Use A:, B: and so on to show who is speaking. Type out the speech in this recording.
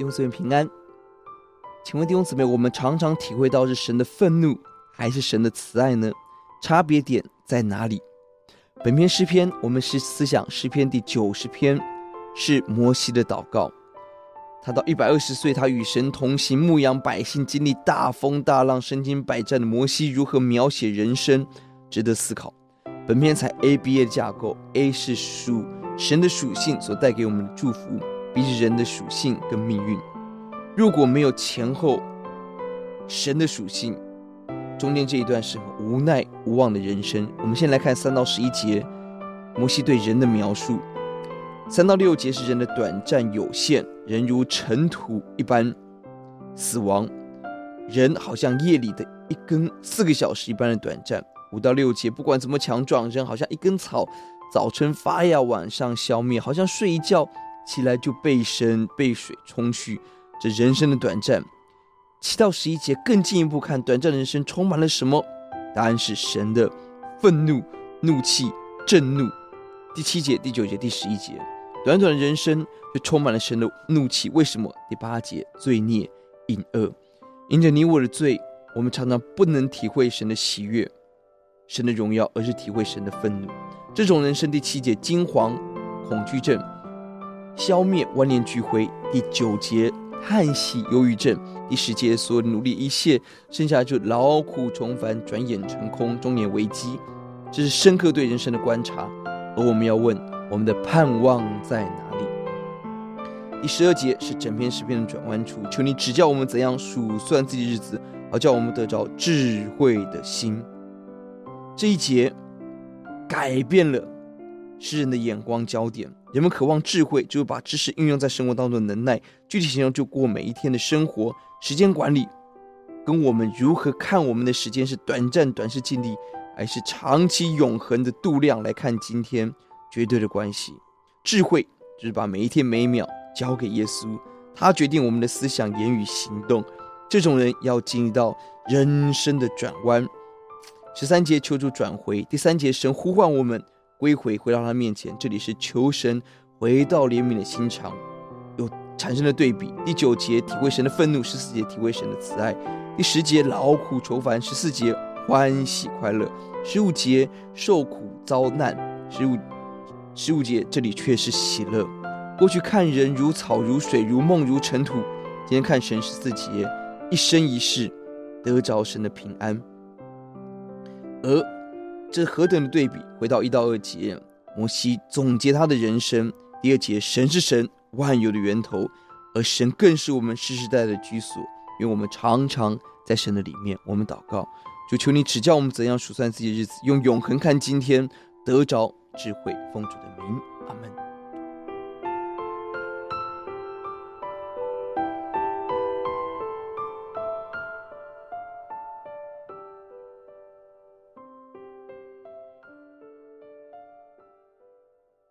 A: 弟兄姊妹平安。请问弟兄姊妹，我们常常体会到是神的愤怒，还是神的慈爱呢？差别点在哪里？本篇诗篇，我们是思想诗篇第九十篇，是摩西的祷告。他到一百二十岁，他与神同行，牧养百姓，经历大风大浪，身经百战的摩西如何描写人生，值得思考。本篇采 ABA 的架构，A 是属神的属性所带给我们的祝福比起人的属性跟命运。如果没有前后，神的属性，中间这一段是很无奈无望的人生。我们先来看三到十一节，摩西对人的描述。三到六节是人的短暂有限，人如尘土一般死亡，人好像夜里的一根四个小时一般的短暂。五到六节，不管怎么强壮，人好像一根草，早晨发芽，晚上消灭，好像睡一觉起来就被神被水冲去，这人生的短暂。七到十一节更进一步看，短暂的人生充满了什么？答案是神的愤怒、怒气、震怒。第七节、第九节、第十一节。短短的人生就充满了神的怒气，为什么？第八节，罪孽、隐恶，因着你我的罪，我们常常不能体会神的喜悦、神的荣耀，而是体会神的愤怒。这种人生，第七节，惊惶、恐惧症，消灭、万念俱灰。第九节，叹息、忧郁症。第十节，所有努力一切，剩下就劳苦重繁，转眼成空，中年危机。这是深刻对人生的观察，而我们要问。我们的盼望在哪里？第十二节是整篇诗篇的转弯处，求你指教我们怎样数算自己日子，好叫我们得着智慧的心。这一节改变了诗人的眼光焦点，人们渴望智慧，就是把知识运用在生活当中的能耐。具体形容就过每一天的生活，时间管理，跟我们如何看我们的时间是短暂、短视、尽力，还是长期永恒的度量来看今天。绝对的关系，智慧就是把每一天每一秒交给耶稣，他决定我们的思想、言语、行动。这种人要经历到人生的转弯。十三节求助转回，第三节神呼唤我们归回，回到他面前。这里是求神回到怜悯的心肠，有产生了对比。第九节体会神的愤怒，十四节体会神的慈爱。第十节劳苦愁烦，十四节欢喜快乐。十五节受苦遭难，十五。十五节，这里却是喜乐。过去看人如草如水如梦如尘土，今天看神十四节，一生一世得着神的平安。而这何等的对比！回到一到二节，摩西总结他的人生。第二节，神是神万有的源头，而神更是我们世世代代的居所，因为我们常常在神的里面。我们祷告，就求你指教我们怎样数算自己的日子，用永恒看今天，得着。智慧，奉主的名，阿门。